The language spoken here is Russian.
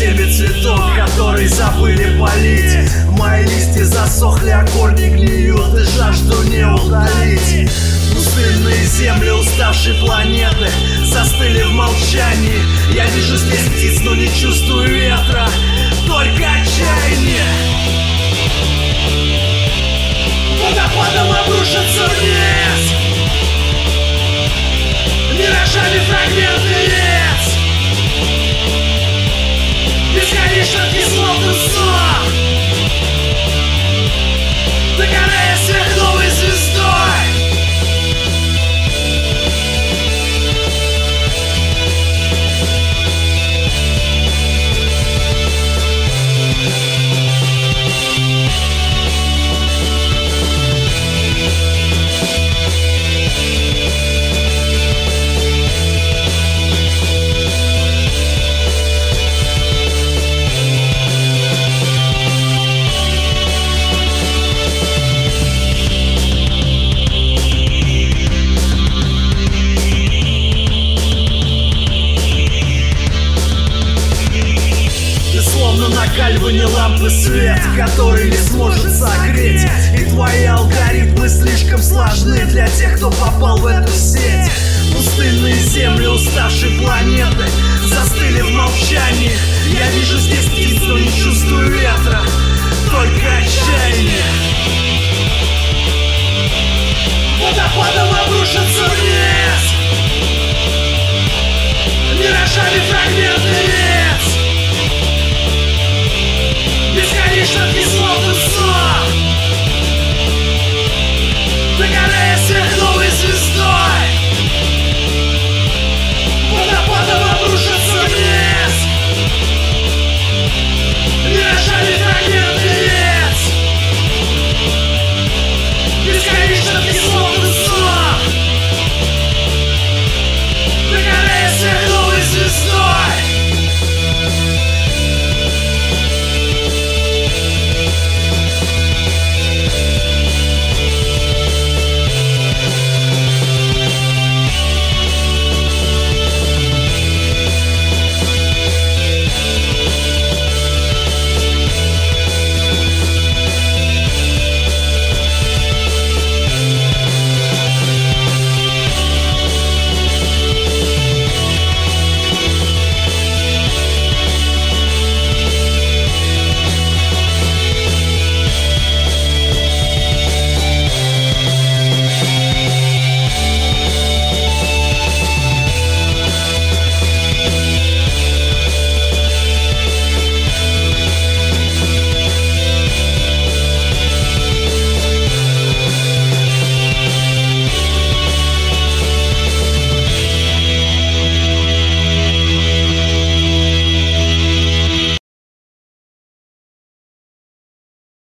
себе цветок, который забыли полить. Мои листья засохли, а корни гниют и жажду не удалить Пустынные земли уставшей планеты Застыли в молчании. Я вижу здесь птиц, но не чувствую ветра Только отчаяние. Водопадом обрушится вниз. Миражами фрагменты лиц shit! накальване лампы свет, который не сможет согреть. И твои алгоритмы слишком сложны для тех, кто попал в эту сеть. Пустынные земли уставшей планеты застыли в молчании. Я вижу здесь птиц, но не чувствую ветра, только отчаяние. Водопадом обрушится вниз. Миражами фрагменты